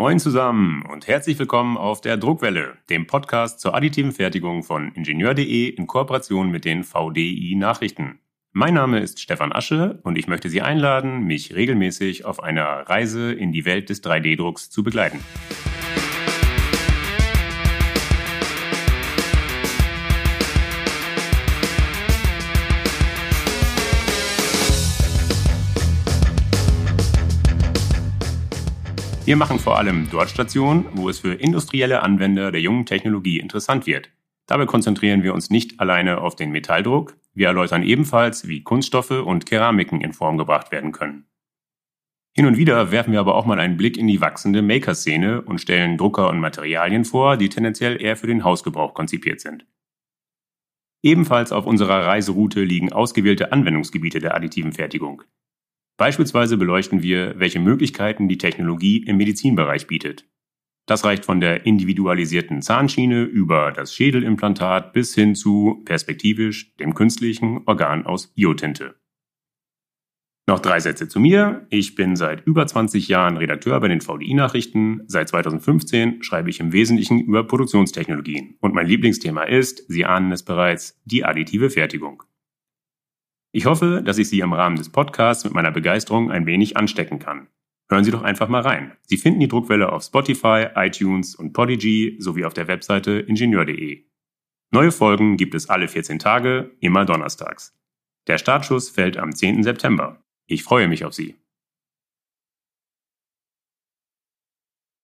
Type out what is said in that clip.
Moin zusammen und herzlich willkommen auf der Druckwelle, dem Podcast zur additiven Fertigung von Ingenieur.de in Kooperation mit den VDI Nachrichten. Mein Name ist Stefan Asche und ich möchte Sie einladen, mich regelmäßig auf einer Reise in die Welt des 3D-Drucks zu begleiten. Wir machen vor allem dort Stationen, wo es für industrielle Anwender der jungen Technologie interessant wird. Dabei konzentrieren wir uns nicht alleine auf den Metalldruck, wir erläutern ebenfalls, wie Kunststoffe und Keramiken in Form gebracht werden können. Hin und wieder werfen wir aber auch mal einen Blick in die wachsende Maker-Szene und stellen Drucker und Materialien vor, die tendenziell eher für den Hausgebrauch konzipiert sind. Ebenfalls auf unserer Reiseroute liegen ausgewählte Anwendungsgebiete der additiven Fertigung. Beispielsweise beleuchten wir, welche Möglichkeiten die Technologie im Medizinbereich bietet. Das reicht von der individualisierten Zahnschiene über das Schädelimplantat bis hin zu, perspektivisch, dem künstlichen Organ aus Biotinte. Noch drei Sätze zu mir. Ich bin seit über 20 Jahren Redakteur bei den VDI-Nachrichten. Seit 2015 schreibe ich im Wesentlichen über Produktionstechnologien. Und mein Lieblingsthema ist, Sie ahnen es bereits, die additive Fertigung. Ich hoffe, dass ich Sie im Rahmen des Podcasts mit meiner Begeisterung ein wenig anstecken kann. Hören Sie doch einfach mal rein. Sie finden die Druckwelle auf Spotify, iTunes und Podigy sowie auf der Webseite ingenieur.de. Neue Folgen gibt es alle 14 Tage, immer donnerstags. Der Startschuss fällt am 10. September. Ich freue mich auf Sie.